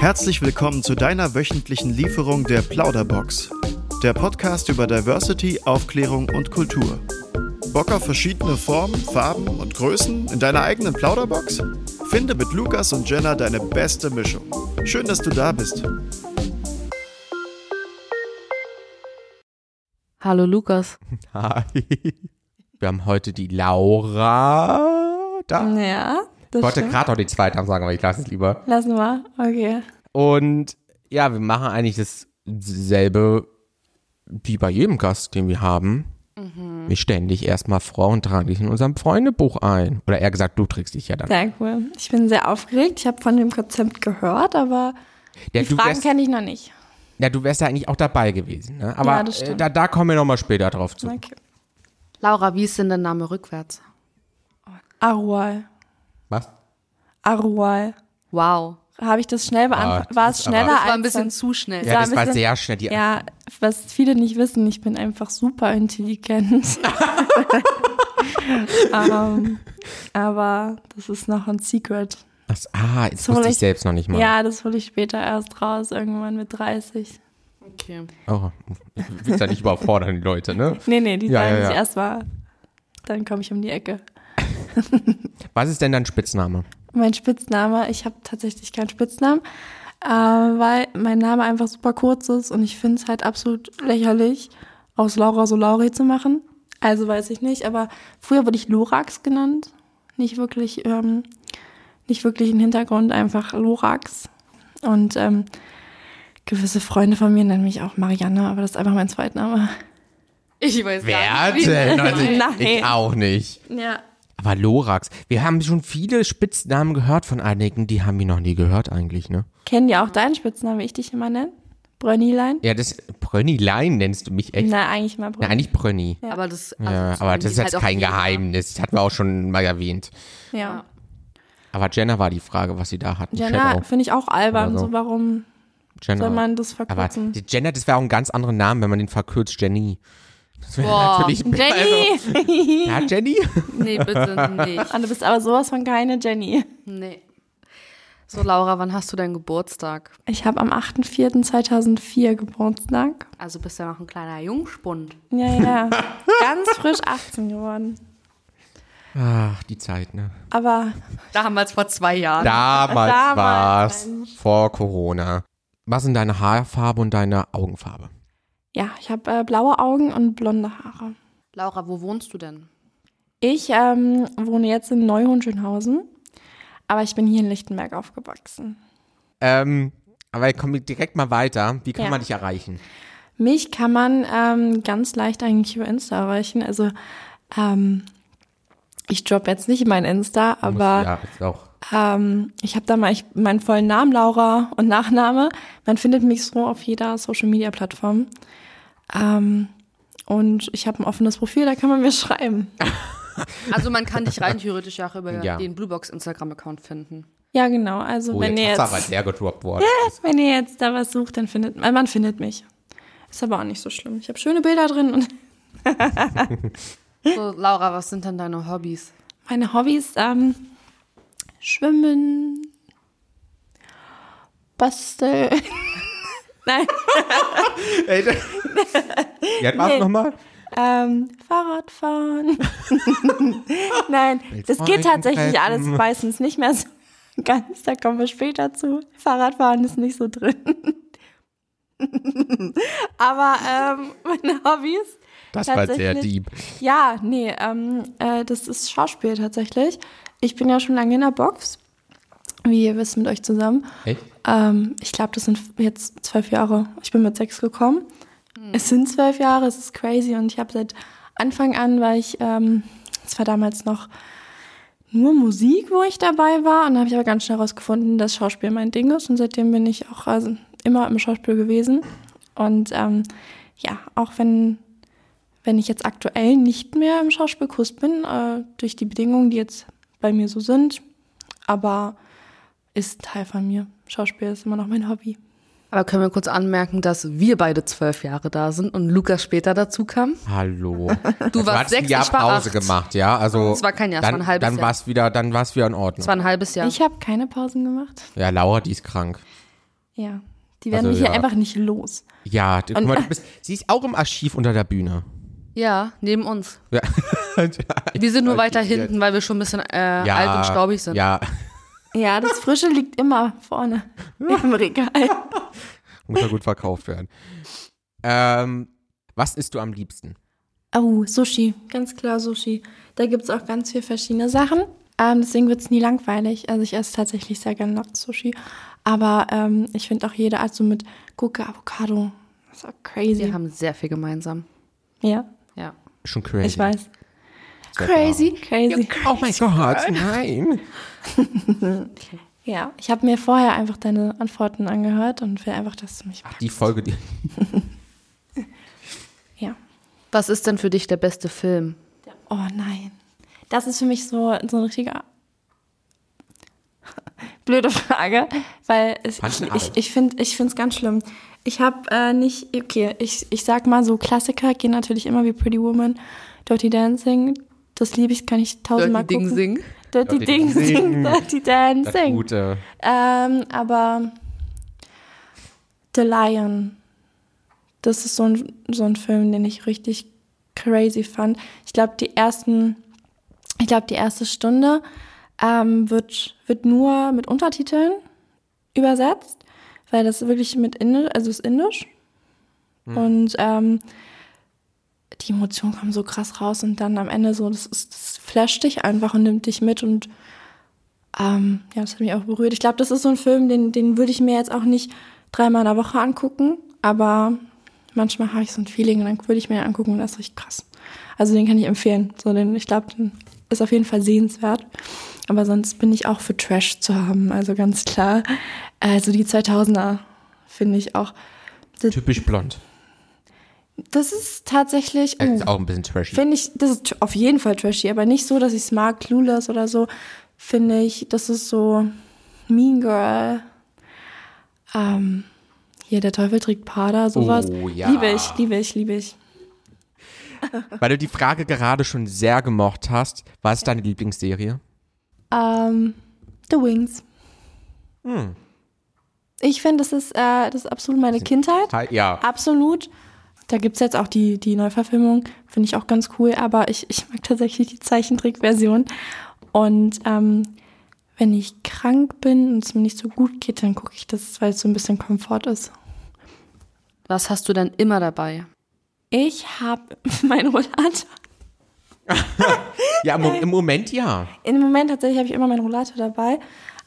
Herzlich willkommen zu deiner wöchentlichen Lieferung der Plauderbox. Der Podcast über Diversity, Aufklärung und Kultur. Bock auf verschiedene Formen, Farben und Größen in deiner eigenen Plauderbox? Finde mit Lukas und Jenna deine beste Mischung. Schön, dass du da bist. Hallo Lukas. Hi. Wir haben heute die Laura da. Ja, Ich wollte gerade noch die zweite sagen, aber ich lasse es lieber. Lassen wir. Okay. Und ja, wir machen eigentlich dasselbe wie bei jedem Gast, den wir haben. Mhm. Wir stellen dich erstmal vor und tragen dich in unserem Freundebuch ein. Oder eher gesagt, du trägst dich ja dann. Sehr cool. Ich bin sehr aufgeregt. Ich habe von dem Konzept gehört, aber Ja, die Fragen kenne ich noch nicht. ja, du wärst ja eigentlich auch dabei gewesen. Ne? Aber Ja, das äh, stimmt. da, da kommen wir nochmal später drauf zu. Okay. Laura, wie ist denn dein Name rückwärts? Arual. Arual. Wow. Habe ich das schnell beantwortet? das War es schneller Das war ein bisschen zu schnell. Ja, das war bisschen- sehr schnell. Die, Ja, was viele nicht wissen, ich bin einfach super intelligent. ähm, aber das ist noch ein Secret. Ach, ah, jetzt Soll wusste ich ich- selbst noch nicht mal. Ja, das hole ich später erst raus, irgendwann mit 30. Okay. Oh, ich will ja nicht überfordern, die Leute, ne? Nee, nee, die Ja, sagen ja, sich ja. erst mal. Dann komme ich um die Ecke. Was ist denn dein Spitzname? Mein Spitzname, ich habe tatsächlich keinen Spitznamen, äh, weil mein Name einfach super kurz ist und ich finde es halt absolut lächerlich, aus Laura so Lauri zu machen. Also weiß ich nicht, aber früher wurde ich Lorax genannt. Nicht wirklich, ähm, nicht wirklich ein Hintergrund, einfach Lorax. Und ähm, gewisse Freunde von mir nennen mich auch Marianne, aber das ist einfach mein Zweitname. Ich weiß Wer gar nicht. wie- denn? Also, Nein. ich auch nicht. Ja. Aber Lorax. Wir haben schon viele Spitznamen gehört von einigen, die haben wir noch nie gehört eigentlich, ne? Kennen die auch deinen Spitznamen, wie ich dich immer nenne? Brönnilein? Ja, das Brönnilein nennst du mich echt. Na, eigentlich mal Na, Brönnilein. eigentlich Brönni. Aber das, also Ja, das aber das ist jetzt halt kein jeder. Geheimnis. Das hatten wir auch schon mal erwähnt. Ja. Aber Jenna war die Frage, was sie da hatten. Jenna finde ich auch albern, so. so warum Jenna. soll man das aber verkürzen? die Jenna, das wäre auch ein ganz anderer Name, wenn man den verkürzt. Jenny. Das wäre Boah, natürlich. Jenny! Also, ja, Jenny? Nee, bitte nicht. Ah, du bist aber sowas von keine Jenny. Nee. So, Laura, wann hast du deinen Geburtstag? Ich habe am 8.4.2004 Geburtstag. Also bist du ja noch ein kleiner Jungspund. Ja, ja. Ganz frisch 18 geworden. Ach, die Zeit, ne? Aber Damals vor zwei Jahren. Damals, Damals, war's. Mensch. Vor Corona. Was sind deine Haarfarbe und deine Augenfarbe? Ja, ich habe äh, blaue Augen und blonde Haare. Laura, wo wohnst du denn? Ich ähm, wohne jetzt in Neuhohenschönhausen, aber ich bin hier in Lichtenberg aufgewachsen. Ähm, aber kommen wir direkt mal weiter. Wie kann Ja. man dich erreichen? Mich kann man ähm, ganz leicht eigentlich über Insta erreichen. Also ähm, ich droppe jetzt nicht mein Insta, aber ja, ist auch. ähm, ich habe da mal ich, meinen vollen Namen, Laura und Nachname. Man findet mich so auf jeder Social-Media-Plattform. Ähm, und ich habe ein offenes Profil, da kann man mir schreiben. Also man kann dich rein theoretisch auch über Ja. den Bluebox Instagram-Account finden. Ja, genau. Also Oh, wenn, ihr jetzt aber jetzt, sehr gedroppt worden. wenn ihr jetzt da was sucht, dann findet man, man findet mich. Ist aber auch nicht so schlimm. Ich habe schöne Bilder drin und So, Laura, was sind denn deine Hobbys? Meine Hobbys, ähm, Schwimmen, Basteln. Nein, Ey, da- ja, was Nee. nochmal? ähm, Fahrradfahren. Nein, das geht tatsächlich alles meistens nicht mehr so ganz. Da kommen wir später zu. Fahrradfahren ist nicht so drin. Aber ähm, meine Hobbys. Das war sehr deep. Ja, nee, ähm, äh, das ist Schauspiel tatsächlich. Ich bin ja schon lange in der Box. Wie ihr wisst, mit euch zusammen. Echt? Ähm, ich glaube, das sind jetzt zwölf Jahre. Ich bin mit sechs gekommen. Es sind zwölf Jahre, es ist crazy. Und ich habe seit Anfang an, weil ich, ähm, es war damals noch nur Musik, wo ich dabei war. Und da habe ich aber ganz schnell herausgefunden, dass Schauspiel mein Ding ist. Und seitdem bin ich auch also, immer im Schauspiel gewesen. Und ähm, ja, auch wenn, wenn ich jetzt aktuell nicht mehr im Schauspielkurs bin, äh, durch die Bedingungen, die jetzt bei mir so sind, aber ist Teil von mir. Schauspiel ist immer noch mein Hobby. Aber können wir kurz anmerken, dass wir beide zwölf Jahre da sind und Lukas später dazu kam? Hallo. Du warst hast sechs, ein Jahr ich war Pause acht. gemacht, ja? Also Es war kein Jahr, es dann, war ein halbes dann Jahr. war's wieder, dann war's wieder in Ordnung. Es war ein halbes Jahr. Ich habe keine Pausen gemacht. ja, Laura, die ist krank. Ja. Die werden Also, mich hier ja. einfach nicht los. Ja, du, mal, du bist, sie ist auch im Archiv unter der Bühne. Ja, neben uns. Ja. Wir sind nur weiter hinten, weil wir schon ein bisschen äh, ja, alt und staubig sind. Ja, Ja, das Frische liegt immer vorne im Regal. muss ja gut verkauft werden. Ähm, was isst du am liebsten? Oh, Sushi, ganz klar Sushi. Da gibt es auch ganz viele verschiedene Sachen. Ähm, deswegen wird es nie langweilig. Also ich esse tatsächlich sehr gerne nachts Sushi. Aber ähm, ich finde auch jede Art so mit Gurke, Avocado. Das ist auch crazy. Wir haben sehr viel gemeinsam. Ja, Ja. Schon crazy. ich weiß. Sehr Crazy, crazy. Oh mein Gott, nein. Ja, ich habe mir vorher einfach deine Antworten angehört und will einfach, dass du mich Die Folge, die. Ja. Was ist denn für dich der beste Film? Oh nein. Das ist für mich so, so ein richtiger blöde Frage, weil es, ich, ich, finde ich es ganz schlimm. Ich habe äh, nicht, okay, ich, ich sag mal so, Klassiker gehen natürlich immer wie Pretty Woman, Dirty Dancing, das liebe ich, kann ich tausendmal Dirty Ding gucken. Sing. Dirty, Dirty Ding Ding Sing, Sing. Dirty Das Dancing. gute. Ähm, aber The Lion, das ist so ein, so ein Film, den ich richtig crazy fand. Ich glaube, die ersten, ich glaube, die erste Stunde ähm, wird, wird nur mit Untertiteln übersetzt, weil das wirklich mit Indisch, also ist Indisch. Und ähm, die Emotionen kommen so krass raus und dann am Ende so, das, ist, das flasht dich einfach und nimmt dich mit und ähm, ja, das hat mich auch berührt. Ich glaube, das ist so ein Film, den, den würde ich mir jetzt auch nicht dreimal in der Woche angucken, aber manchmal habe ich so ein Feeling und dann würde ich mir den angucken und das ist richtig krass. Also den kann ich empfehlen. So, den, ich glaube, den ist auf jeden Fall sehenswert. Aber sonst bin ich auch für Trash zu haben, also ganz klar. Also die 2000er finde ich auch. Typisch blond. Das ist tatsächlich. Uh, Ist auch ein bisschen trashy. Finde ich, das ist auf jeden Fall trashy, aber nicht so, dass ich es mag, Clueless oder so. Finde ich, das ist so Mean Girl. Ähm, hier, der Teufel trägt Prada, sowas. Oh, ja. Liebe ich, liebe ich, liebe ich. Weil du die Frage gerade schon sehr gemocht hast, was ist deine Lieblingsserie? Ähm, The Wings. Hm. Ich finde, das ist, äh, das ist absolut meine Kindheit. Ja. Absolut. Da gibt es jetzt auch die, die Neuverfilmung, finde ich auch ganz cool, aber ich, ich mag tatsächlich die Zeichentrickversion. Und ähm, wenn ich krank bin und es mir nicht so gut geht, dann gucke ich das, weil es so ein bisschen Komfort ist. Was hast du denn immer dabei? Ich habe meinen Rollator. Ja, im Moment ja. Im Moment tatsächlich habe ich immer meinen Rollator dabei.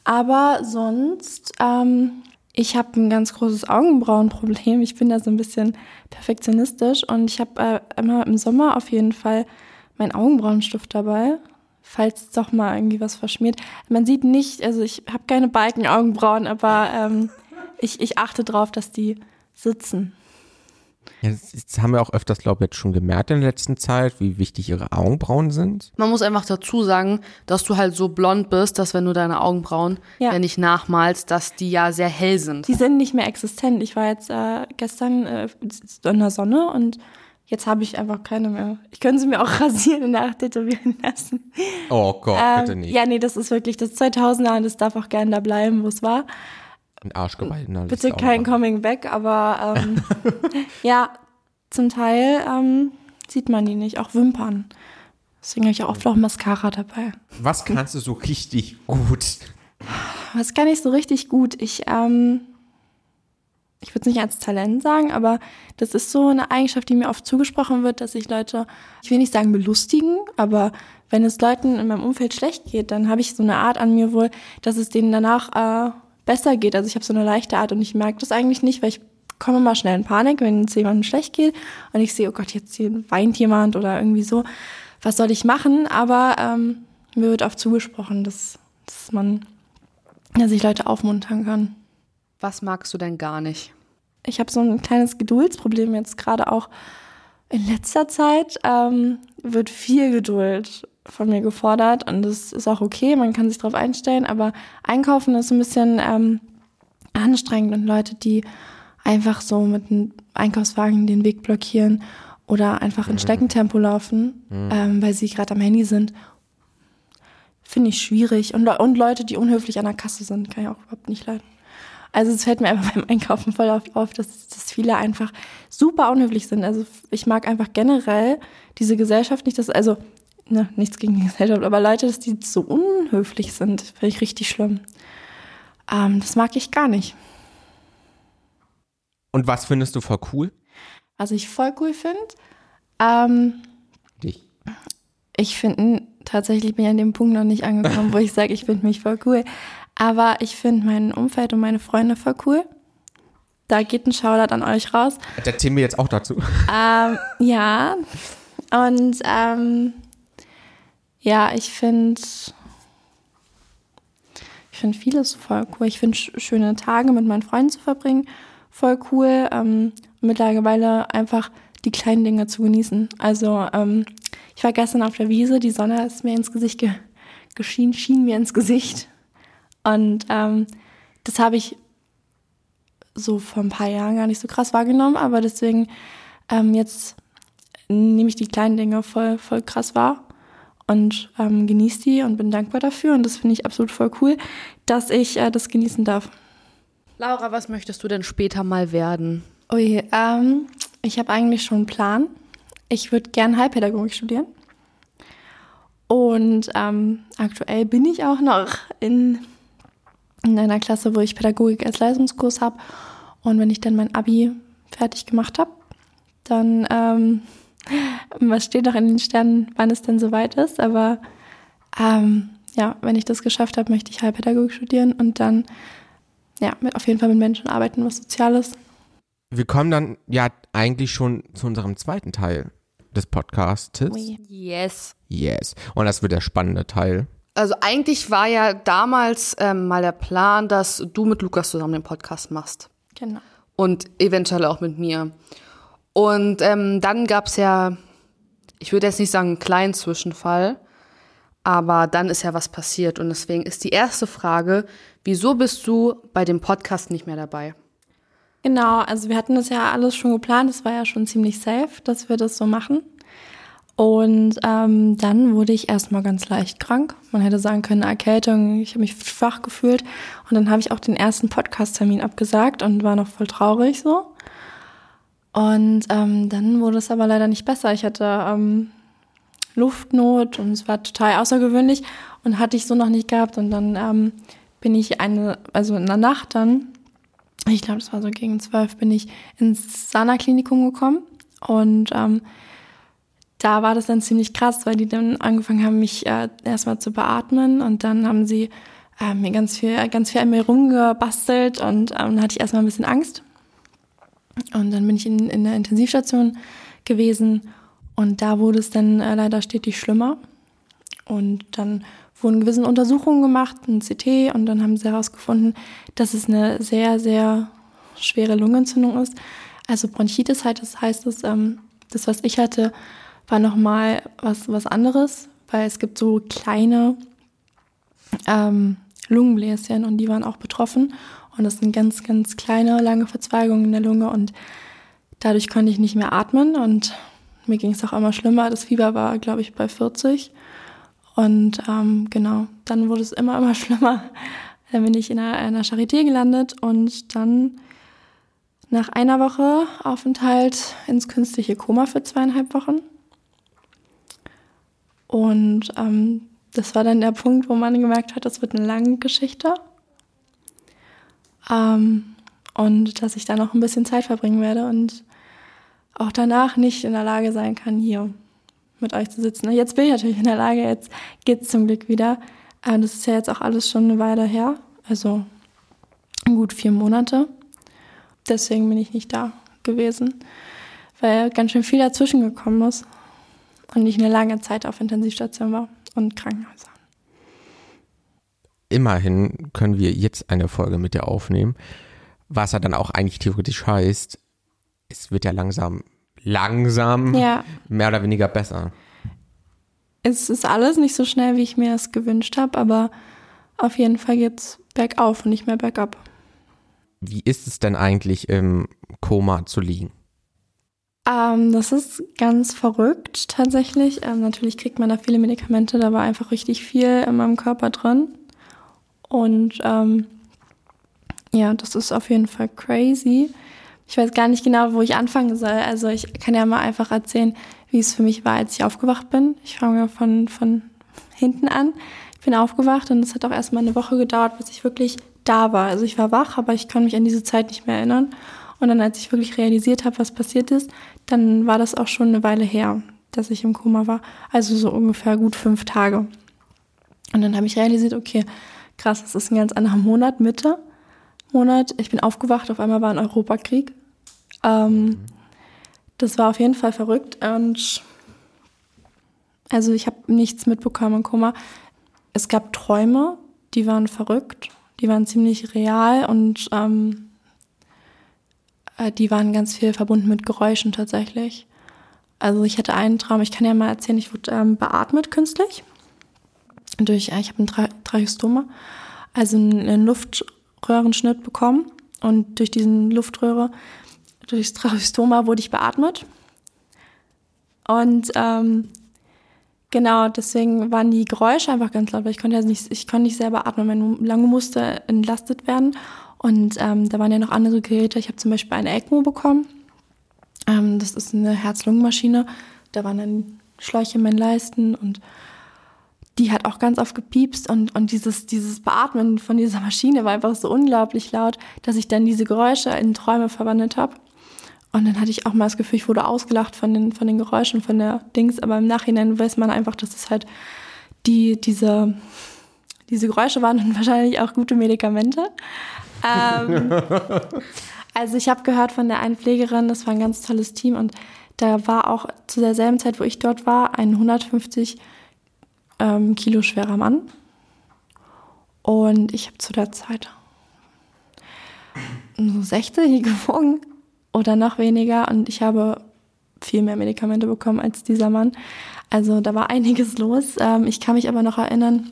Aber sonst, ähm, ich habe ein ganz großes Augenbrauenproblem. Ich bin da so ein bisschen perfektionistisch und ich habe äh, immer im Sommer auf jeden Fall meinen Augenbrauenstift dabei, falls doch mal irgendwie was verschmiert. Man sieht nicht, also ich habe keine Balkenaugenbrauen, aber ähm, ich, ich achte drauf, dass die sitzen. Das, das haben wir auch öfters, glaube ich, jetzt schon gemerkt in der letzten Zeit, wie wichtig ihre Augenbrauen sind. Man muss einfach dazu sagen, dass du halt so blond bist, dass wenn du deine Augenbrauen Ja. ja. nicht nachmalst, dass die ja sehr hell sind. Die sind nicht mehr existent. Ich war jetzt äh, gestern äh, in der Sonne und jetzt habe ich einfach keine mehr. Ich könnte sie mir auch rasieren und nachtätowieren lassen. Oh Gott, bitte Ähm, nicht. ja, nee, das ist wirklich das 2000er und das darf auch gerne da bleiben, wo es war. Ein Arschgeweih. Bitte kein. Coming Back, aber ähm, ja, zum Teil ähm, sieht man die nicht, auch Wimpern. Deswegen habe ich auch oft auch Mascara dabei. Was kannst du so richtig gut? Was kann ich so richtig gut? Ich, ähm, ich würde es nicht als Talent sagen, aber das ist so eine Eigenschaft, die mir oft zugesprochen wird, dass ich Leute, ich will nicht sagen belustigen, aber wenn es Leuten in meinem Umfeld schlecht geht, dann habe ich so eine Art an mir wohl, dass es denen danach äh, besser geht. Also ich habe so eine leichte Art und ich merke das eigentlich nicht, weil ich komme immer schnell in Panik, wenn es jemandem schlecht geht und ich sehe, oh Gott, jetzt weint jemand oder irgendwie so. Was soll ich machen? Aber ähm, mir wird oft zugesprochen, dass, dass man dass ich Leute aufmuntern kann. Was magst du denn gar nicht? Ich habe so ein kleines Geduldsproblem jetzt gerade auch in letzter Zeit. Ähm, wird viel Geduld von mir gefordert und das ist auch okay, man kann sich darauf einstellen, aber einkaufen ist ein bisschen ähm, anstrengend und Leute, die einfach so mit einem Einkaufswagen den Weg blockieren oder einfach in Steckentempo laufen, ähm, weil sie gerade am Handy sind, finde ich schwierig. Und, und Leute, die unhöflich an der Kasse sind, kann ich auch überhaupt nicht leiden. Also es fällt mir einfach beim Einkaufen voll auf, auf dass, dass viele einfach super unhöflich sind. Also ich mag einfach generell diese Gesellschaft nicht, dass, also ne, nichts gegen die Gesellschaft, aber Leute, dass die so unhöflich sind, finde ich richtig schlimm. Ähm, das mag ich gar nicht. Und was findest du voll cool? Was ich voll cool finde, ähm, Dich. ich finde tatsächlich bin ich an dem Punkt noch nicht angekommen, wo ich sage, ich finde mich voll cool. Aber ich finde mein Umfeld und meine Freunde voll cool. Da geht ein Shoutout an euch raus. Erzählen wir jetzt auch dazu. Ähm, ja. Und ähm, ja, ich finde ich finde vieles voll cool. Ich finde sch schöne Tage mit meinen Freunden zu verbringen voll cool. Ähm, mittlerweile einfach die kleinen Dinge zu genießen. Also ähm, ich war gestern auf der Wiese, die Sonne ist mir ins Gesicht ge geschienen, schien mir ins Gesicht. Und ähm, das habe ich so vor ein paar Jahren gar nicht so krass wahrgenommen, aber deswegen ähm, jetzt nehme ich die kleinen Dinge voll, voll krass wahr und ähm, genieße die und bin dankbar dafür. Und das finde ich absolut voll cool, dass ich äh, das genießen darf. Laura, was möchtest du denn später mal werden? Ui, ähm, ich habe eigentlich schon einen Plan. Ich würde gern Heilpädagogik studieren. Und ähm, aktuell bin ich auch noch in, in einer Klasse, wo ich Pädagogik als Leistungskurs habe. Und wenn ich dann mein Abi fertig gemacht habe, dann, ähm, was steht noch in den Sternen, wann es denn soweit ist. Aber ähm, ja, wenn ich das geschafft habe, möchte ich Heilpädagogik studieren und dann ja, mit, auf jeden Fall mit Menschen arbeiten, was Soziales. Wir kommen dann ja eigentlich schon zu unserem zweiten Teil des Podcasts. Yes. Yes. Und das wird der spannende Teil. Also eigentlich war ja damals ähm, mal der Plan, dass du mit Lukas zusammen den Podcast machst. Genau. Und eventuell auch mit mir. Und ähm, dann gab's ja, ich würde jetzt nicht sagen einen kleinen Zwischenfall, aber dann ist ja was passiert. Und deswegen ist die erste Frage, wieso bist du bei dem Podcast nicht mehr dabei? Genau, also wir hatten das ja alles schon geplant, es war ja schon ziemlich safe, dass wir das so machen. Und ähm, dann wurde ich erstmal ganz leicht krank. Man hätte sagen können, Erkältung, ich habe mich schwach gefühlt. Und dann habe ich auch den ersten Podcast-Termin abgesagt und war noch voll traurig so. Und ähm, dann wurde es aber leider nicht besser. Ich hatte ähm, Luftnot und es war total außergewöhnlich und hatte ich so noch nicht gehabt. Und dann ähm, bin ich eine, also in der Nacht dann, ich glaube, das war so gegen zwölf, bin ich ins Sana-Klinikum gekommen und ähm, da war das dann ziemlich krass, weil die dann angefangen haben, mich äh, erstmal zu beatmen und dann haben sie äh, mir ganz viel, ganz viel an mir rumgebastelt und ähm, dann hatte ich erstmal ein bisschen Angst. Und dann bin ich in, in der Intensivstation gewesen und da wurde es dann äh, leider stetig schlimmer. Und dann wurden gewisse Untersuchungen gemacht, ein CT, und dann haben sie herausgefunden, dass es eine sehr, sehr schwere Lungenentzündung ist. Also Bronchitis halt, das heißt es, ähm, das, was ich hatte, war nochmal was, was anderes, weil es gibt so kleine ähm, Lungenbläschen und die waren auch betroffen. Und das sind ganz, ganz kleine, lange Verzweigungen in der Lunge und dadurch konnte ich nicht mehr atmen und mir ging es auch immer schlimmer. Das Fieber war, glaube ich, bei 40. Und ähm, genau, dann wurde es immer, immer schlimmer. Dann bin ich in einer, einer Charité gelandet und dann nach einer Woche Aufenthalt ins künstliche Koma für zweieinhalb Wochen. Und ähm, das war dann der Punkt, wo man gemerkt hat, das wird eine lange Geschichte. Ähm, und dass ich da noch ein bisschen Zeit verbringen werde und auch danach nicht in der Lage sein kann, hier mit euch zu sitzen. Jetzt bin ich natürlich in der Lage, jetzt geht's zum Glück wieder. Aber das ist ja jetzt auch alles schon eine Weile her, also gut vier Monate. Deswegen bin ich nicht da gewesen, weil ganz schön viel dazwischen gekommen ist und ich eine lange Zeit auf Intensivstation war und Krankenhäuser. Immerhin können wir jetzt eine Folge mit dir aufnehmen, was ja dann auch eigentlich theoretisch heißt, es wird ja langsam, langsam Ja. mehr oder weniger besser. Es ist alles nicht so schnell, wie ich mir es gewünscht habe, aber auf jeden Fall geht's bergauf und nicht mehr bergab. Wie ist es denn eigentlich im Koma zu liegen? Ähm, das ist ganz verrückt tatsächlich. Ähm, natürlich kriegt man da viele Medikamente, da war einfach richtig viel in meinem Körper drin. Und ähm, Ja, das ist auf jeden Fall crazy. Ich weiß gar nicht genau, wo ich anfangen soll. Also ich kann ja mal einfach erzählen, wie es für mich war, als ich aufgewacht bin. Ich fange von, von hinten an. Ich bin aufgewacht und es hat auch erstmal eine Woche gedauert, bis ich wirklich da war. Also ich war wach, aber ich kann mich an diese Zeit nicht mehr erinnern. Und dann, als ich wirklich realisiert habe, was passiert ist, dann war das auch schon eine Weile her, dass ich im Koma war. Also so ungefähr gut fünf Tage. Und dann habe ich realisiert, okay, krass, das ist ein ganz anderer Monat, Mitte. Monat. Ich bin aufgewacht, auf einmal war ein Europakrieg. Ähm, das war auf jeden Fall verrückt und also ich habe nichts mitbekommen im Koma. Es gab Träume, die waren verrückt, die waren ziemlich real und ähm, äh, die waren ganz viel verbunden mit Geräuschen tatsächlich. Also ich hatte einen Traum, ich kann ja mal erzählen, ich wurde ähm, beatmet künstlich durch, äh, ich habe ein Tra Tracheostoma, also einen Luft Röhrenschnitt bekommen und durch diesen Luftröhre, durchs Tracheostoma wurde ich beatmet. Und ähm, genau, deswegen waren die Geräusche einfach ganz laut, weil ich konnte ja nicht, ich konnte nicht selber atmen. Meine Lunge musste entlastet werden. Und ähm, da waren ja noch andere Geräte. Ich habe zum Beispiel eine ECMO bekommen. Ähm, das ist eine Herz-Lungen-Maschine. Da waren dann Schläuche in meinen Leisten und die hat auch ganz oft gepiepst und, und dieses, dieses Beatmen von dieser Maschine war einfach so unglaublich laut, dass ich dann diese Geräusche in Träume verwandelt habe. Und dann hatte ich auch mal das Gefühl, ich wurde ausgelacht von den, von den Geräuschen, von der Dings, aber im Nachhinein weiß man einfach, dass es halt die, diese, diese Geräusche waren und wahrscheinlich auch gute Medikamente. Ähm, also ich habe gehört von der einen Pflegerin, das war ein ganz tolles Team und da war auch zu derselben Zeit, wo ich dort war, ein 150 ähm, Kilo schwerer Mann. Und ich habe zu der Zeit so 60 gewogen oder noch weniger. Und ich habe viel mehr Medikamente bekommen als dieser Mann. Also da war einiges los. Ähm, ich kann mich aber noch erinnern,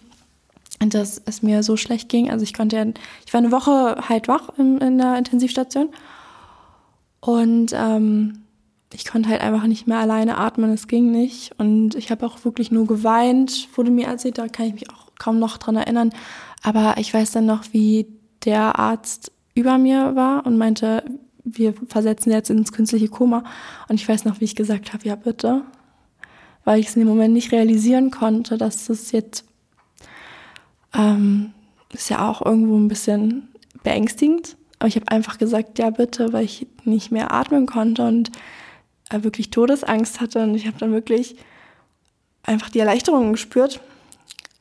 dass es mir so schlecht ging. Also ich konnte, ich war eine Woche halt wach in, in der Intensivstation und ähm, ich konnte halt einfach nicht mehr alleine atmen, es ging nicht. Und ich habe auch wirklich nur geweint, wurde mir erzählt, da kann ich mich auch kaum noch dran erinnern. Aber ich weiß dann noch, wie der Arzt über mir war und meinte, wir versetzen jetzt ins künstliche Koma. Und ich weiß noch, wie ich gesagt habe, ja bitte. Weil ich es in dem Moment nicht realisieren konnte, dass das jetzt ähm, ist ja auch irgendwo ein bisschen beängstigend. Aber ich habe einfach gesagt, ja bitte, weil ich nicht mehr atmen konnte und wirklich Todesangst hatte und ich habe dann wirklich einfach die Erleichterung gespürt,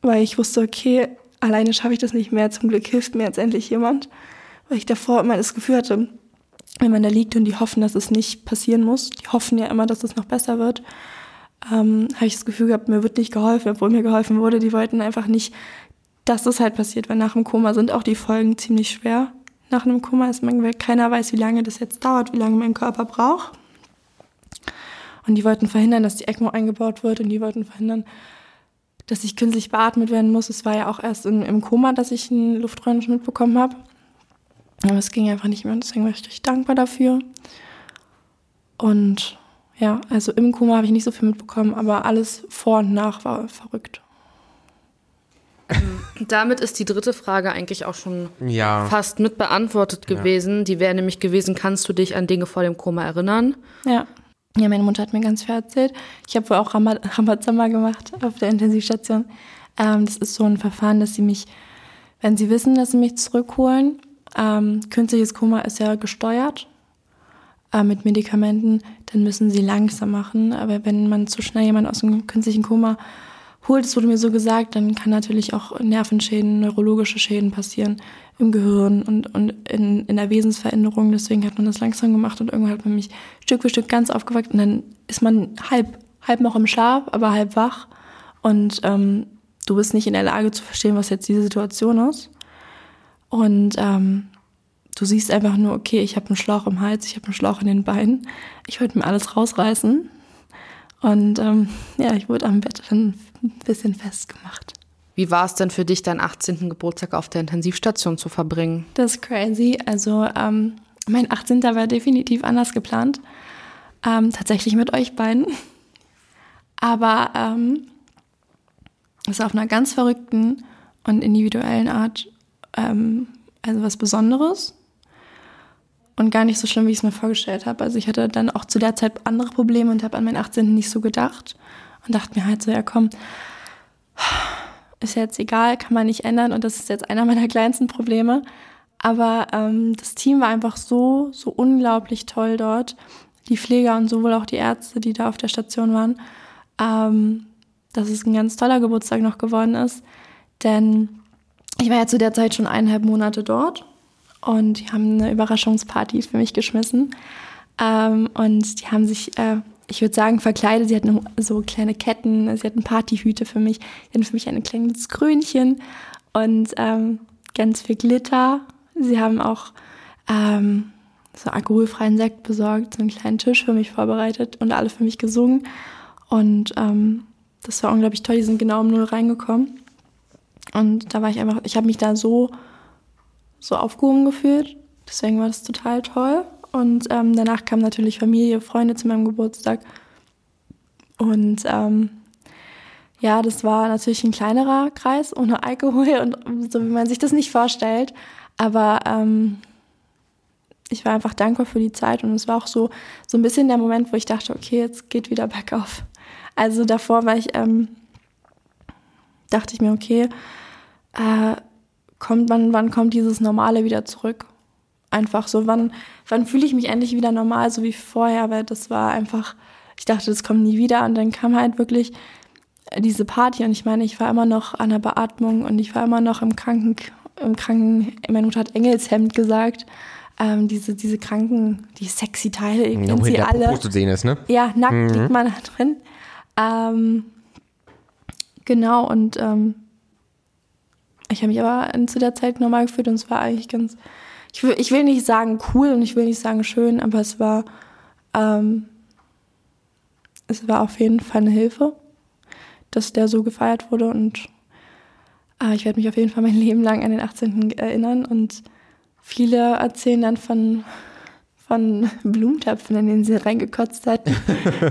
weil ich wusste, okay, alleine schaffe ich das nicht mehr. Zum Glück hilft mir jetzt endlich jemand, weil ich davor immer das Gefühl hatte, wenn man da liegt und die hoffen, dass es nicht passieren muss, die hoffen ja immer, dass es noch besser wird, ähm, habe ich das Gefühl gehabt, mir wird nicht geholfen, obwohl mir geholfen wurde. Die wollten einfach nicht, dass das halt passiert, weil nach dem Koma sind auch die Folgen ziemlich schwer. Nach einem Koma ist man, keiner weiß, wie lange das jetzt dauert, wie lange mein Körper braucht. Und die wollten verhindern, dass die ECMO eingebaut wird und die wollten verhindern, dass ich künstlich beatmet werden muss. Es war ja auch erst in, im Koma, dass ich einen Luftröhrenschnitt bekommen habe. Aber es ging einfach nicht mehr und deswegen war ich richtig dankbar dafür. Und ja, also im Koma habe ich nicht so viel mitbekommen, aber alles vor und nach war verrückt. Damit ist die dritte Frage eigentlich auch schon Ja. fast mit beantwortet gewesen. Die wäre nämlich gewesen, kannst du dich an Dinge vor dem Koma erinnern? Ja. Ja, meine Mutter hat mir ganz viel erzählt. Ich habe wohl auch Ramazamba gemacht auf der Intensivstation. Ähm, das ist so ein Verfahren, dass sie mich, wenn sie wissen, dass sie mich zurückholen, ähm, künstliches Koma ist ja gesteuert äh, mit Medikamenten, dann müssen sie langsam machen. Aber wenn man zu schnell jemanden aus dem künstlichen Koma holt, das wurde mir so gesagt, dann kann natürlich auch Nervenschäden, neurologische Schäden passieren im Gehirn und, und in, in der Wesensveränderung. Deswegen hat man das langsam gemacht und irgendwann hat man mich Stück für Stück ganz aufgeweckt und dann ist man halb, halb noch im Schlaf, aber halb wach und ähm, du bist nicht in der Lage zu verstehen, was jetzt diese Situation ist. Und ähm, du siehst einfach nur, okay, ich habe einen Schlauch im Hals, ich habe einen Schlauch in den Beinen, ich wollte mir alles rausreißen. Und ähm, ja, ich wurde am Bett dann ein bisschen festgemacht. Wie war es denn für dich, deinen 18. Geburtstag auf der Intensivstation zu verbringen? Das ist crazy. Also ähm, mein 18. war definitiv anders geplant. Ähm, tatsächlich mit euch beiden. Aber ähm, es ist auf einer ganz verrückten und individuellen Art ähm, also was Besonderes und gar nicht so schlimm, wie ich es mir vorgestellt habe. Also ich hatte dann auch zu der Zeit andere Probleme und habe an meinen 18. nicht so gedacht und dachte mir halt so, ja komm, ist jetzt egal, kann man nicht ändern und das ist jetzt einer meiner kleinsten Probleme. Aber ähm, das Team war einfach so, so unglaublich toll dort. Die Pfleger und sowohl auch die Ärzte, die da auf der Station waren, ähm, dass es ein ganz toller Geburtstag noch geworden ist. Denn ich war ja zu der Zeit schon eineinhalb Monate dort und die haben eine Überraschungsparty für mich geschmissen. Ähm, und die haben sich, äh, ich würde sagen, verkleidet. Sie hatten so kleine Ketten, sie hatten Partyhüte für mich. Sie hatten für mich ein kleines Krönchen und ähm, ganz viel Glitter. Sie haben auch ähm, so alkoholfreien Sekt besorgt, so einen kleinen Tisch für mich vorbereitet und alle für mich gesungen. Und ähm, das war unglaublich toll. Die sind genau um null reingekommen. Und da war ich einfach, ich habe mich da so so aufgehoben gefühlt. Deswegen war das total toll. Und ähm, danach kam natürlich Familie, Freunde zu meinem Geburtstag. Und ähm, ja, das war natürlich ein kleinerer Kreis ohne Alkohol und so wie man sich das nicht vorstellt. Aber ähm, ich war einfach dankbar für die Zeit und es war auch so, so ein bisschen der Moment, wo ich dachte, okay, jetzt geht wieder bergauf. Also davor war ich, ähm, dachte ich mir, okay, äh, kommt man, wann kommt dieses Normale wieder zurück? Einfach so, wann, wann fühle ich mich endlich wieder normal, so wie vorher, weil das war einfach, ich dachte, das kommt nie wieder und dann kam halt wirklich diese Party und ich meine, ich war immer noch an der Beatmung und ich war immer noch im Kranken, im Kranken, meine Mutter hat Engelshemd gesagt, ähm, diese, diese Kranken, die sexy Teile, ihr kennt sie alle. zu sehen ist, ne? Ja, nackt mhm. liegt man da drin. Ähm, genau, und ähm, ich habe mich aber zu der Zeit normal gefühlt und es war eigentlich ganz, ich will, ich will nicht sagen cool und ich will nicht sagen schön, aber es war, ähm, es war auf jeden Fall eine Hilfe, dass der so gefeiert wurde und äh, ich werde mich auf jeden Fall mein Leben lang an den 18. erinnern und viele erzählen dann von, von Blumentöpfen, in denen sie reingekotzt hat.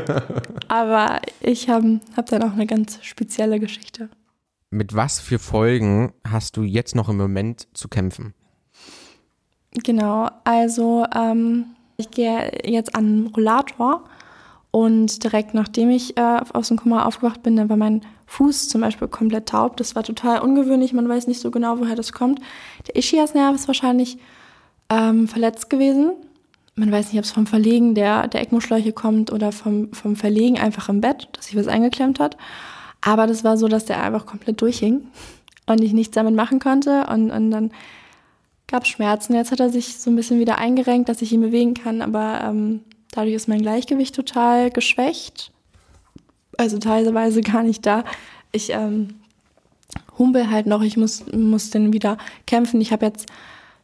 aber ich habe hab dann auch eine ganz spezielle Geschichte mit was für Folgen hast du jetzt noch im Moment zu kämpfen? Genau, also ähm, ich gehe jetzt an den Rollator und direkt nachdem ich äh, aus dem Kummer aufgewacht bin, dann war mein Fuß zum Beispiel komplett taub. Das war total ungewöhnlich, man weiß nicht so genau, woher das kommt. Der Ischiasnerv ist wahrscheinlich ähm, verletzt gewesen. Man weiß nicht, ob es vom Verlegen der, der ECMO-Schläuche kommt oder vom, vom Verlegen einfach im Bett, dass sich was eingeklemmt hat. Aber das war so, dass der einfach komplett durchhing und ich nichts damit machen konnte. Und, und dann gab Schmerzen. Jetzt hat er sich so ein bisschen wieder eingerenkt, dass ich ihn bewegen kann, aber ähm, dadurch ist mein Gleichgewicht total geschwächt. Also teilweise gar nicht da. Ich ähm, humpel halt noch, ich muss, muss den wieder kämpfen. Ich habe jetzt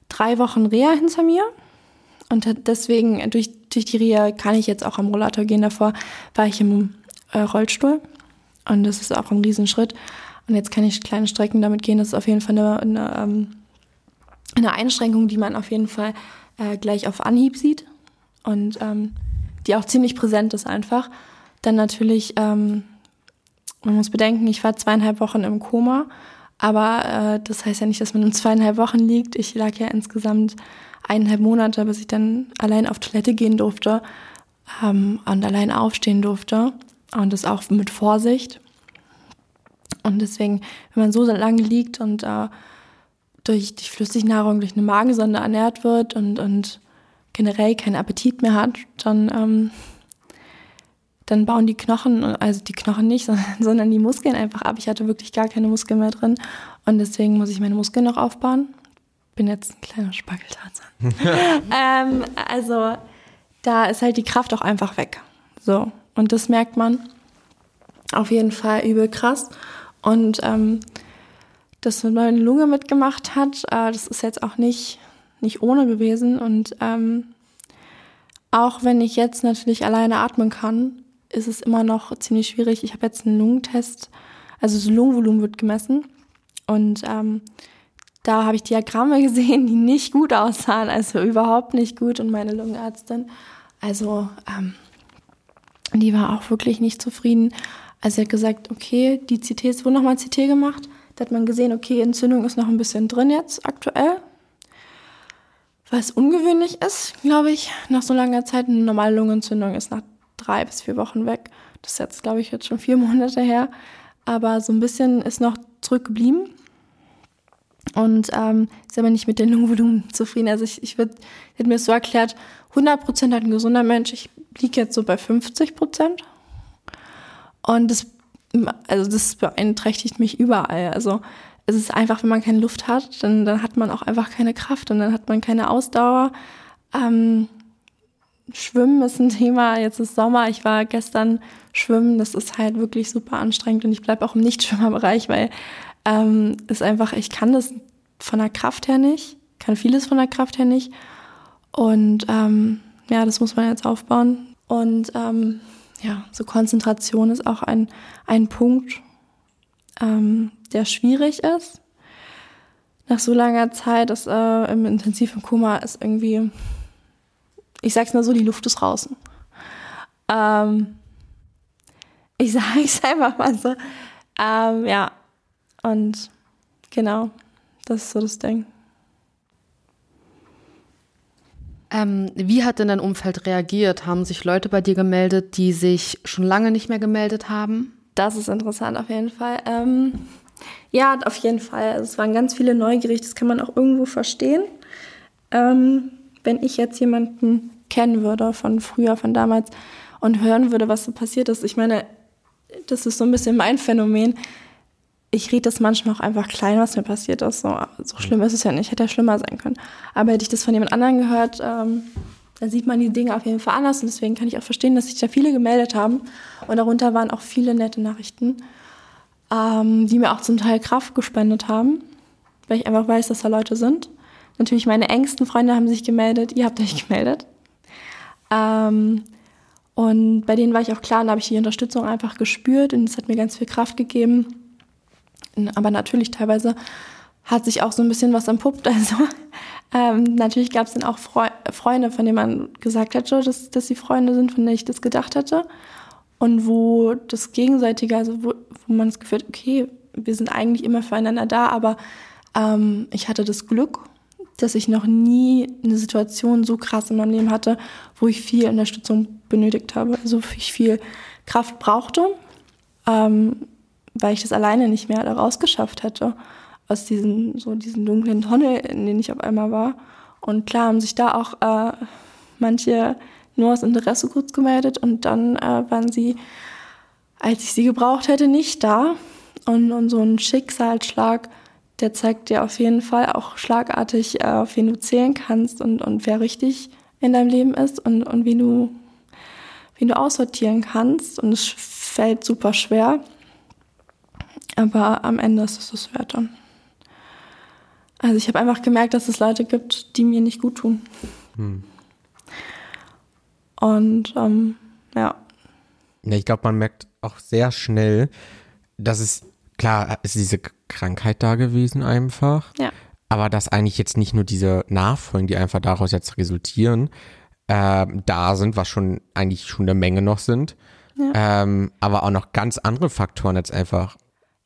drei Wochen Reha hinter mir. Und deswegen, durch, durch die Reha kann ich jetzt auch am Rollator gehen. Davor war ich im äh, Rollstuhl. Und das ist auch ein Riesenschritt. Und jetzt kann ich kleine Strecken damit gehen. Das ist auf jeden Fall eine, eine, ähm, eine Einschränkung, die man auf jeden Fall äh, gleich auf Anhieb sieht und ähm, die auch ziemlich präsent ist einfach. Dann natürlich, ähm, man muss bedenken, ich war zweieinhalb Wochen im Koma, aber äh, das heißt ja nicht, dass man in zweieinhalb Wochen liegt. Ich lag ja insgesamt eineinhalb Monate, bis ich dann allein auf Toilette gehen durfte ähm, und allein aufstehen durfte und das auch mit Vorsicht. Und deswegen, wenn man so lange liegt und äh, durch, durch Flüssignahrung, durch eine Magensonde ernährt wird und, und generell keinen Appetit mehr hat, dann, ähm, dann bauen die Knochen, also die Knochen nicht, sondern, sondern die Muskeln einfach ab. Ich hatte wirklich gar keine Muskeln mehr drin und deswegen muss ich meine Muskeln noch aufbauen. Bin jetzt ein kleiner Spackeltarzan. ähm, also da ist halt die Kraft auch einfach weg. So. Und das merkt man auf jeden Fall übel krass. Und ähm, das mit meiner Lunge mitgemacht hat, äh, das ist jetzt auch nicht, nicht ohne gewesen. Und ähm, auch wenn ich jetzt natürlich alleine atmen kann, ist es immer noch ziemlich schwierig. Ich habe jetzt einen Lungentest, also das Lungenvolumen wird gemessen. Und ähm, da habe ich Diagramme gesehen, die nicht gut aussahen, also überhaupt nicht gut. Und meine Lungenärztin, also ähm, die war auch wirklich nicht zufrieden. Also sie hat gesagt, okay, die CTs wurden nochmal CT gemacht. Da hat man gesehen, okay, Entzündung ist noch ein bisschen drin jetzt aktuell. Was ungewöhnlich ist, glaube ich, nach so langer Zeit, eine normale Lungenentzündung ist nach drei bis vier Wochen weg. Das ist jetzt, glaube ich, jetzt schon vier Monate her. Aber so ein bisschen ist noch zurückgeblieben. Und ähm, ist aber nicht mit dem Lungenvolumen zufrieden. Also ich, ich würde, hätte mir so erklärt, 100 Prozent hat ein gesunder Mensch. Ich liege jetzt so bei 50 Prozent. Und das, also das beeinträchtigt mich überall. Also es ist einfach, wenn man keine Luft hat, dann, dann hat man auch einfach keine Kraft und dann hat man keine Ausdauer. Ähm, Schwimmen ist ein Thema. Jetzt ist Sommer. Ich war gestern schwimmen. Das ist halt wirklich super anstrengend und ich bleibe auch im Nichtschwimmerbereich, weil ähm, ist einfach, ich kann das von der Kraft her nicht, kann vieles von der Kraft her nicht. Und ähm, ja, das muss man jetzt aufbauen. Und ähm, ja, so Konzentration ist auch ein, ein Punkt, ähm, der schwierig ist. Nach so langer Zeit ist, äh, im intensiven Koma ist irgendwie, ich sag's mal so, die Luft ist draußen. Ähm, ich sage es einfach mal so. Ähm, ja, und genau, das ist so das Ding. Ähm, wie hat denn dein Umfeld reagiert? Haben sich Leute bei dir gemeldet, die sich schon lange nicht mehr gemeldet haben? Das ist interessant auf jeden Fall. Ähm, ja, auf jeden Fall. Also es waren ganz viele neugierig, das kann man auch irgendwo verstehen. Ähm, wenn ich jetzt jemanden kennen würde von früher, von damals und hören würde, was so passiert ist. Ich meine, das ist so ein bisschen mein Phänomen. Ich rede das manchmal auch einfach klein, was mir passiert ist. So, so schlimm ist es ja nicht, hätte ja schlimmer sein können. Aber hätte ich das von jemand anderem gehört, ähm, dann sieht man die Dinge auf jeden Fall anders. Und deswegen kann ich auch verstehen, dass sich da viele gemeldet haben. Und darunter waren auch viele nette Nachrichten, ähm, die mir auch zum Teil Kraft gespendet haben, weil ich einfach weiß, dass da Leute sind. Natürlich meine engsten Freunde haben sich gemeldet, ihr habt euch gemeldet. Ähm, und bei denen war ich auch klar, da habe ich die Unterstützung einfach gespürt und es hat mir ganz viel Kraft gegeben. Aber natürlich teilweise hat sich auch so ein bisschen was entpuppt. Also ähm, natürlich gab es dann auch Freu Freunde, von denen man gesagt hätte, dass, dass sie Freunde sind, von denen ich das gedacht hätte. Und wo das Gegenseitige, also wo, wo man das Gefühl hat, okay, wir sind eigentlich immer füreinander da, aber ähm, ich hatte das Glück, dass ich noch nie eine Situation so krass in meinem Leben hatte, wo ich viel Unterstützung benötigt habe, also ich viel Kraft brauchte, ähm, weil ich das alleine nicht mehr rausgeschafft hätte aus diesen so diesen dunklen Tunnel, in den ich auf einmal war. Und klar haben sich da auch äh, manche nur aus Interesse kurz gemeldet und dann äh, waren sie, als ich sie gebraucht hätte, nicht da. Und, und so ein Schicksalsschlag der zeigt dir auf jeden Fall auch schlagartig, äh, auf wen du zählen kannst und, und wer richtig in deinem Leben ist und, und wen, du, wen du aussortieren kannst. Und es fällt super schwer. Aber am Ende ist es das wert dann. Also ich habe einfach gemerkt, dass es Leute gibt, die mir nicht gut tun. Hm. Und ähm, ja. Ja, ich glaube, man merkt auch sehr schnell, dass es klar ist diese Krankheit da gewesen einfach. Ja. Aber dass eigentlich jetzt nicht nur diese Nachfolgen, die einfach daraus jetzt resultieren, äh, da sind, was schon eigentlich schon eine Menge noch sind. Ja. Ähm, aber auch noch ganz andere Faktoren jetzt einfach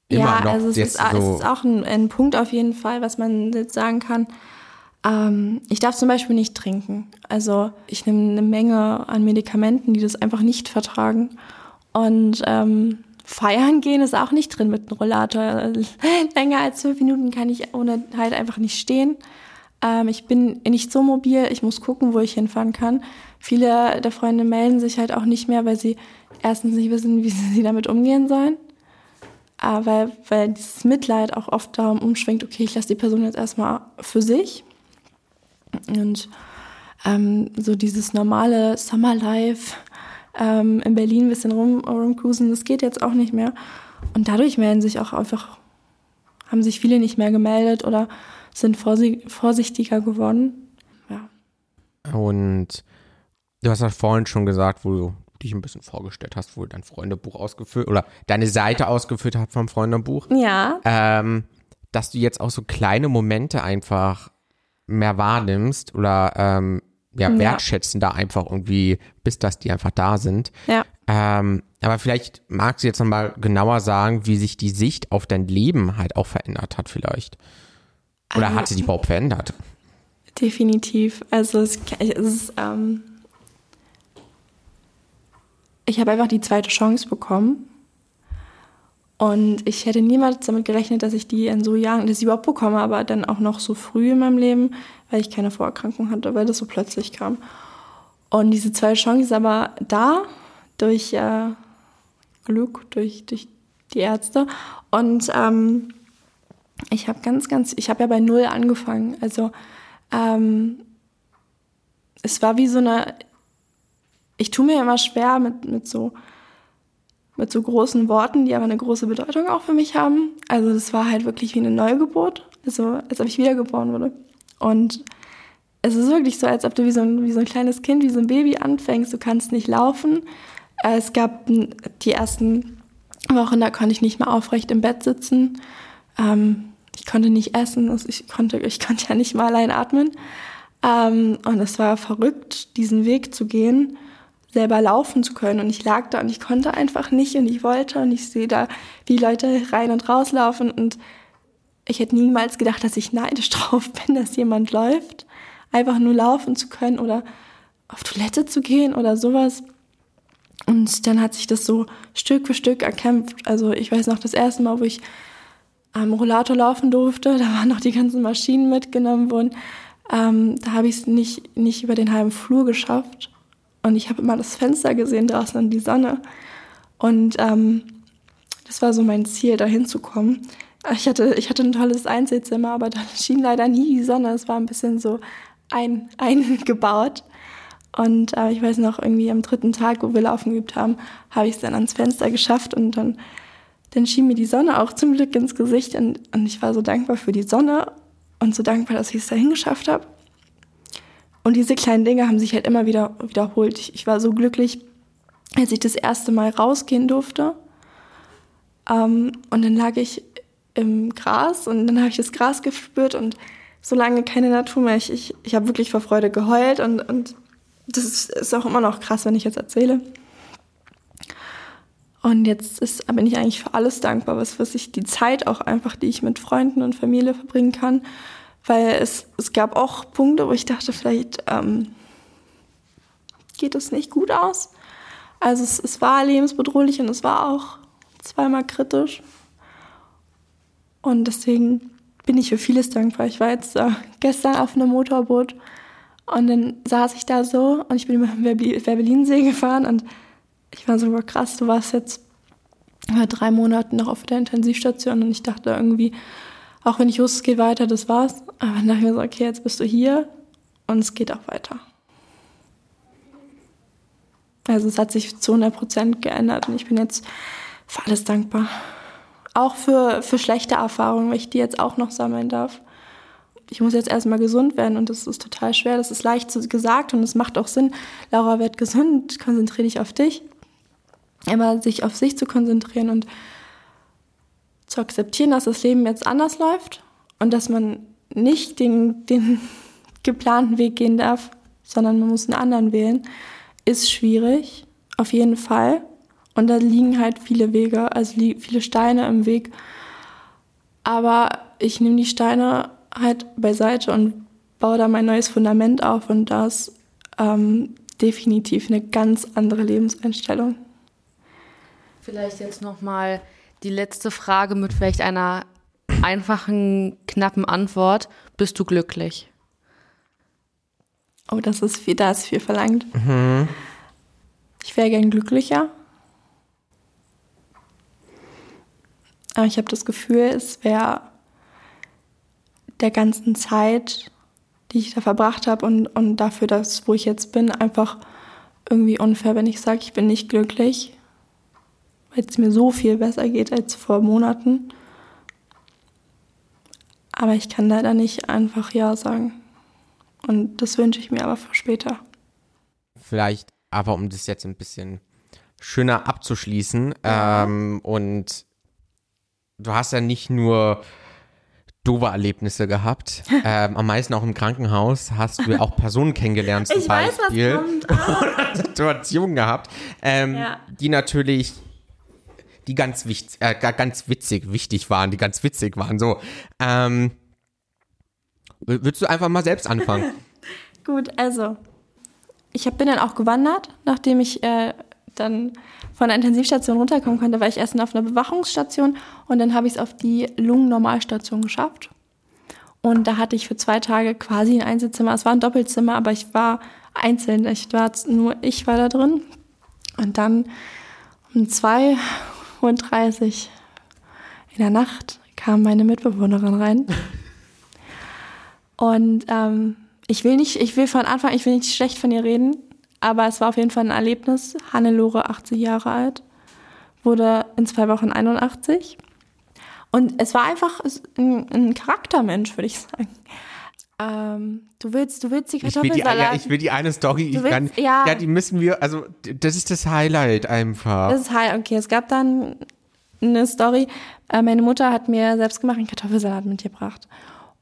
immer ja, noch also es ist, so. es ist auch ein, ein Punkt auf jeden Fall, was man jetzt sagen kann. Ähm, ich darf zum Beispiel nicht trinken. Also ich nehme eine Menge an Medikamenten, die das einfach nicht vertragen. Und ähm, Feiern gehen ist auch nicht drin mit einem Rollator. Länger als fünf Minuten kann ich ohne halt einfach nicht stehen. Ähm, ich bin nicht so mobil, ich muss gucken, wo ich hinfahren kann. Viele der Freunde melden sich halt auch nicht mehr, weil sie erstens nicht wissen, wie sie damit umgehen sollen. Aber weil dieses Mitleid auch oft darum umschwingt, okay, ich lasse die Person jetzt erstmal für sich. Und ähm, so dieses normale Summer Life, ähm, in Berlin ein bisschen rum, rumcruisen, das geht jetzt auch nicht mehr. Und dadurch melden sich auch einfach, haben sich viele nicht mehr gemeldet oder sind vorsichtiger geworden. Ja. Und du hast ja vorhin schon gesagt, wo dich ein bisschen vorgestellt hast, wo du dein Freundebuch ausgefüllt oder deine Seite ausgefüllt hast vom Freundebuch. Ja. Ähm, dass du jetzt auch so kleine Momente einfach mehr wahrnimmst oder ähm, ja, wertschätzen ja. da einfach irgendwie, bis dass die einfach da sind. Ja. Ähm, aber vielleicht magst du jetzt nochmal genauer sagen, wie sich die Sicht auf dein Leben halt auch verändert hat vielleicht. Oder also, hat sie die überhaupt verändert? Definitiv. Also es, es ist, ähm, ich habe einfach die zweite Chance bekommen. Und ich hätte niemals damit gerechnet, dass ich die in so Jahren, dass ich überhaupt bekomme, aber dann auch noch so früh in meinem Leben, weil ich keine Vorerkrankung hatte, weil das so plötzlich kam. Und diese zweite Chance ist aber da durch äh, Glück, durch, durch die Ärzte. Und ähm, ich habe ganz, ganz, ich habe ja bei Null angefangen. Also ähm, es war wie so eine, ich tue mir immer schwer mit, mit so mit so großen Worten, die aber eine große Bedeutung auch für mich haben. Also das war halt wirklich wie eine Neugeburt, also als ob ich wiedergeboren wurde. Und es ist wirklich so, als ob du wie so ein, wie so ein kleines Kind, wie so ein Baby anfängst. Du kannst nicht laufen. Es gab die ersten Wochen, da konnte ich nicht mehr aufrecht im Bett sitzen. Ähm, ich konnte nicht essen, also ich konnte, ich konnte ja nicht mal allein atmen. Ähm, und es war verrückt, diesen Weg zu gehen, selber laufen zu können. Und ich lag da und ich konnte einfach nicht und ich wollte und ich sehe da, wie Leute rein und rauslaufen und ich hätte niemals gedacht, dass ich neidisch drauf bin, dass jemand läuft. Einfach nur laufen zu können oder auf Toilette zu gehen oder sowas. Und dann hat sich das so Stück für Stück erkämpft. Also ich weiß noch das erste Mal, wo ich am Rollator laufen durfte. Da waren noch die ganzen Maschinen mitgenommen worden. Ähm, da habe ich es nicht, nicht über den halben Flur geschafft. Und ich habe immer das Fenster gesehen draußen in die Sonne. Und ähm, das war so mein Ziel, da hinzukommen. Ich hatte, ich hatte ein tolles Einzelzimmer, aber da schien leider nie die Sonne. Es war ein bisschen so ein, eingebaut. Und äh, ich weiß noch, irgendwie am dritten Tag, wo wir laufen geübt haben, habe ich es dann ans Fenster geschafft und dann dann schien mir die Sonne auch zum Glück ins Gesicht und, und ich war so dankbar für die Sonne und so dankbar, dass ich es dahin geschafft habe. Und diese kleinen Dinge haben sich halt immer wieder wiederholt. Ich, ich war so glücklich, als ich das erste Mal rausgehen durfte. Ähm, und dann lag ich im Gras und dann habe ich das Gras gespürt und so lange keine Natur mehr. Ich, ich, ich habe wirklich vor Freude geheult und, und das ist, ist auch immer noch krass, wenn ich jetzt erzähle. Und jetzt ist, bin ich eigentlich für alles dankbar, was, was ich die Zeit auch einfach, die ich mit Freunden und Familie verbringen kann. Weil es, es gab auch Punkte, wo ich dachte, vielleicht ähm, geht es nicht gut aus. Also es, es war lebensbedrohlich und es war auch zweimal kritisch. Und deswegen bin ich für vieles dankbar. Ich war jetzt äh, gestern auf einem Motorboot und dann saß ich da so und ich bin über den Werbelinsee gefahren und ich war so krass, du warst jetzt drei Monate noch auf der Intensivstation und ich dachte irgendwie, auch wenn ich wusste, es geht weiter, das war's. Aber dann dachte ich mir so, okay, jetzt bist du hier und es geht auch weiter. Also es hat sich zu 100 Prozent geändert und ich bin jetzt für alles dankbar. Auch für, für schlechte Erfahrungen, weil ich die jetzt auch noch sammeln darf. Ich muss jetzt erstmal gesund werden und das ist total schwer. Das ist leicht gesagt und es macht auch Sinn. Laura, werd gesund, konzentriere dich auf dich immer sich auf sich zu konzentrieren und zu akzeptieren, dass das Leben jetzt anders läuft und dass man nicht den, den geplanten Weg gehen darf, sondern man muss einen anderen wählen, ist schwierig, auf jeden Fall. Und da liegen halt viele Wege, also viele Steine im Weg. Aber ich nehme die Steine halt beiseite und baue da mein neues Fundament auf und das ähm, definitiv eine ganz andere Lebenseinstellung. Vielleicht jetzt noch mal die letzte Frage mit vielleicht einer einfachen, knappen Antwort. Bist du glücklich? Oh, das ist viel, da ist viel verlangt. Mhm. Ich wäre gern glücklicher. Aber ich habe das Gefühl, es wäre der ganzen Zeit, die ich da verbracht habe und, und dafür, dass, wo ich jetzt bin, einfach irgendwie unfair, wenn ich sage, ich bin nicht glücklich weil es mir so viel besser geht als vor Monaten. Aber ich kann leider nicht einfach Ja sagen. Und das wünsche ich mir aber für später. Vielleicht, aber um das jetzt ein bisschen schöner abzuschließen. Ja. Ähm, und du hast ja nicht nur doofe Erlebnisse gehabt. ähm, am meisten auch im Krankenhaus hast du auch Personen kennengelernt zum ich Beispiel. Weiß, was kommt. Oder Situationen gehabt, ähm, ja. die natürlich die ganz, wichtig, äh, ganz witzig, wichtig waren, die ganz witzig waren. So. Ähm, Willst du einfach mal selbst anfangen? Gut, also ich hab, bin dann auch gewandert, nachdem ich äh, dann von der Intensivstation runterkommen konnte, war ich erst auf einer Bewachungsstation und dann habe ich es auf die Lungennormalstation geschafft. Und da hatte ich für zwei Tage quasi ein Einzelzimmer. Es war ein Doppelzimmer, aber ich war einzeln. Ich war nur ich war da drin. Und dann um 2.30 Uhr in der Nacht kam meine Mitbewohnerin rein. Und ähm, ich will nicht, ich will von Anfang, ich will nicht schlecht von ihr reden, aber es war auf jeden Fall ein Erlebnis. Hannelore, 80 Jahre alt, wurde in zwei Wochen 81. Und es war einfach ein, ein Charaktermensch, würde ich sagen. Ähm, du willst, du willst die Kartoffelsalat. Ich will die, ja, ich will die eine Story. Ich willst, kann, ja. ja, die müssen wir, also das ist das Highlight einfach. Das ist Highlight, okay. Es gab dann eine Story. Äh, meine Mutter hat mir selbstgemachten Kartoffelsalat mitgebracht.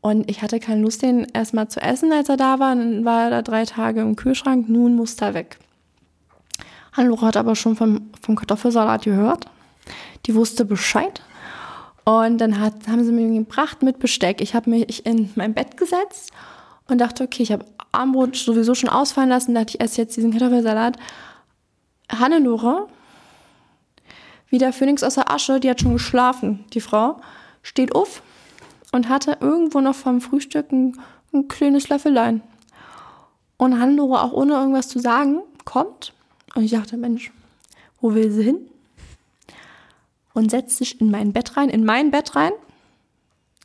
Und ich hatte keine Lust, den erstmal zu essen, als er da war. Dann war er da drei Tage im Kühlschrank. Nun muss er weg. Hannelore hat aber schon vom, vom Kartoffelsalat gehört. Die wusste Bescheid. Und dann hat, haben sie mir gebracht mit Besteck. Ich habe mich in mein Bett gesetzt und dachte, okay, ich habe Armbrot sowieso schon ausfallen lassen, dachte ich esse jetzt diesen Kartoffelsalat. Hannelore, wie der Phönix aus der Asche, die hat schon geschlafen, die Frau, steht auf, und hatte irgendwo noch vom Frühstück ein, ein kleines Löffelein. Und Hannelore, auch ohne irgendwas zu sagen, kommt. Und ich dachte, Mensch, wo will sie hin? Und setzt sich in mein Bett rein, in mein Bett rein.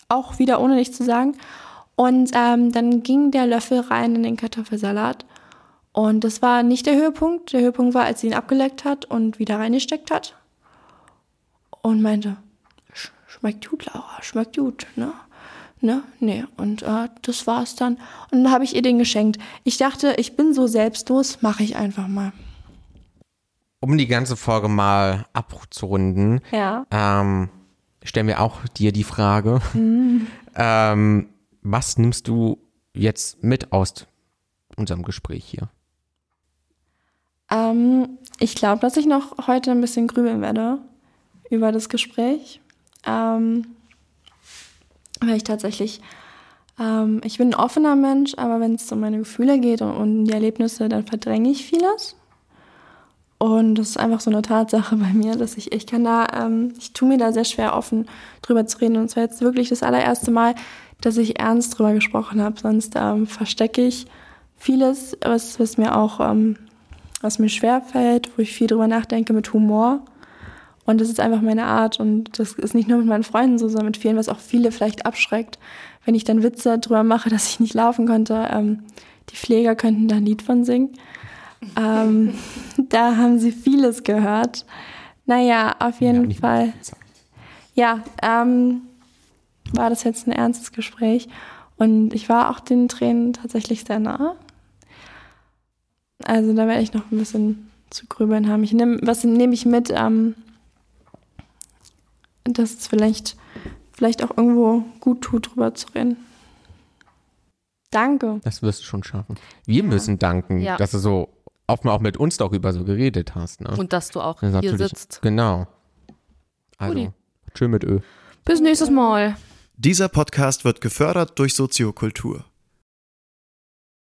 Auch wieder ohne nichts zu sagen. Und ähm, dann ging der Löffel rein in den Kartoffelsalat. Und das war nicht der Höhepunkt. Der Höhepunkt war, als sie ihn abgeleckt hat und wieder reingesteckt hat. Und meinte, schmeckt gut, Laura, schmeckt gut, ne? Ne? Nee. Und äh, das war's dann. Und dann habe ich ihr den geschenkt. Ich dachte, ich bin so selbstlos, mache ich einfach mal. Um die ganze Folge mal abzurunden, ja. ähm, stellen wir auch dir die Frage. Mhm. Ähm, was nimmst du jetzt mit aus unserem Gespräch hier? Ähm, ich glaube, dass ich noch heute ein bisschen grübeln werde über das Gespräch. Ähm, weil ich tatsächlich, ähm, ich bin ein offener Mensch, aber wenn es um meine Gefühle geht und um die Erlebnisse, dann verdränge ich vieles. Und das ist einfach so eine Tatsache bei mir, dass ich, ich kann da, ähm, ich tue mir da sehr schwer offen drüber zu reden. Und es war jetzt wirklich das allererste Mal, dass ich ernst drüber gesprochen habe. Sonst ähm, verstecke ich vieles, was, was mir auch, ähm, was mir schwer fällt, wo ich viel drüber nachdenke mit Humor. Und das ist einfach meine Art. Und das ist nicht nur mit meinen Freunden so, sondern mit vielen, was auch viele vielleicht abschreckt. Wenn ich dann Witze drüber mache, dass ich nicht laufen konnte, ähm, die Pfleger könnten da ein Lied von singen. Ähm, da haben sie vieles gehört. Naja, auf jeden ja, Fall. Ja, ähm, war das jetzt ein ernstes Gespräch. Und ich war auch den Tränen tatsächlich sehr nah. Also da werde ich noch ein bisschen zu grübeln haben. Ich nehm, was nehme ich mit? Ähm, dass es vielleicht, vielleicht auch irgendwo gut tut, drüber zu reden. Danke. Das wirst du schon schaffen. Wir ja. müssen danken, ja. dass du so oft mal auch mit uns darüber so geredet hast. Ne? Und dass du auch hier sitzt. Genau. Also, schön mit Ö. Bis nächstes Mal. Dieser Podcast wird gefördert durch Soziokultur.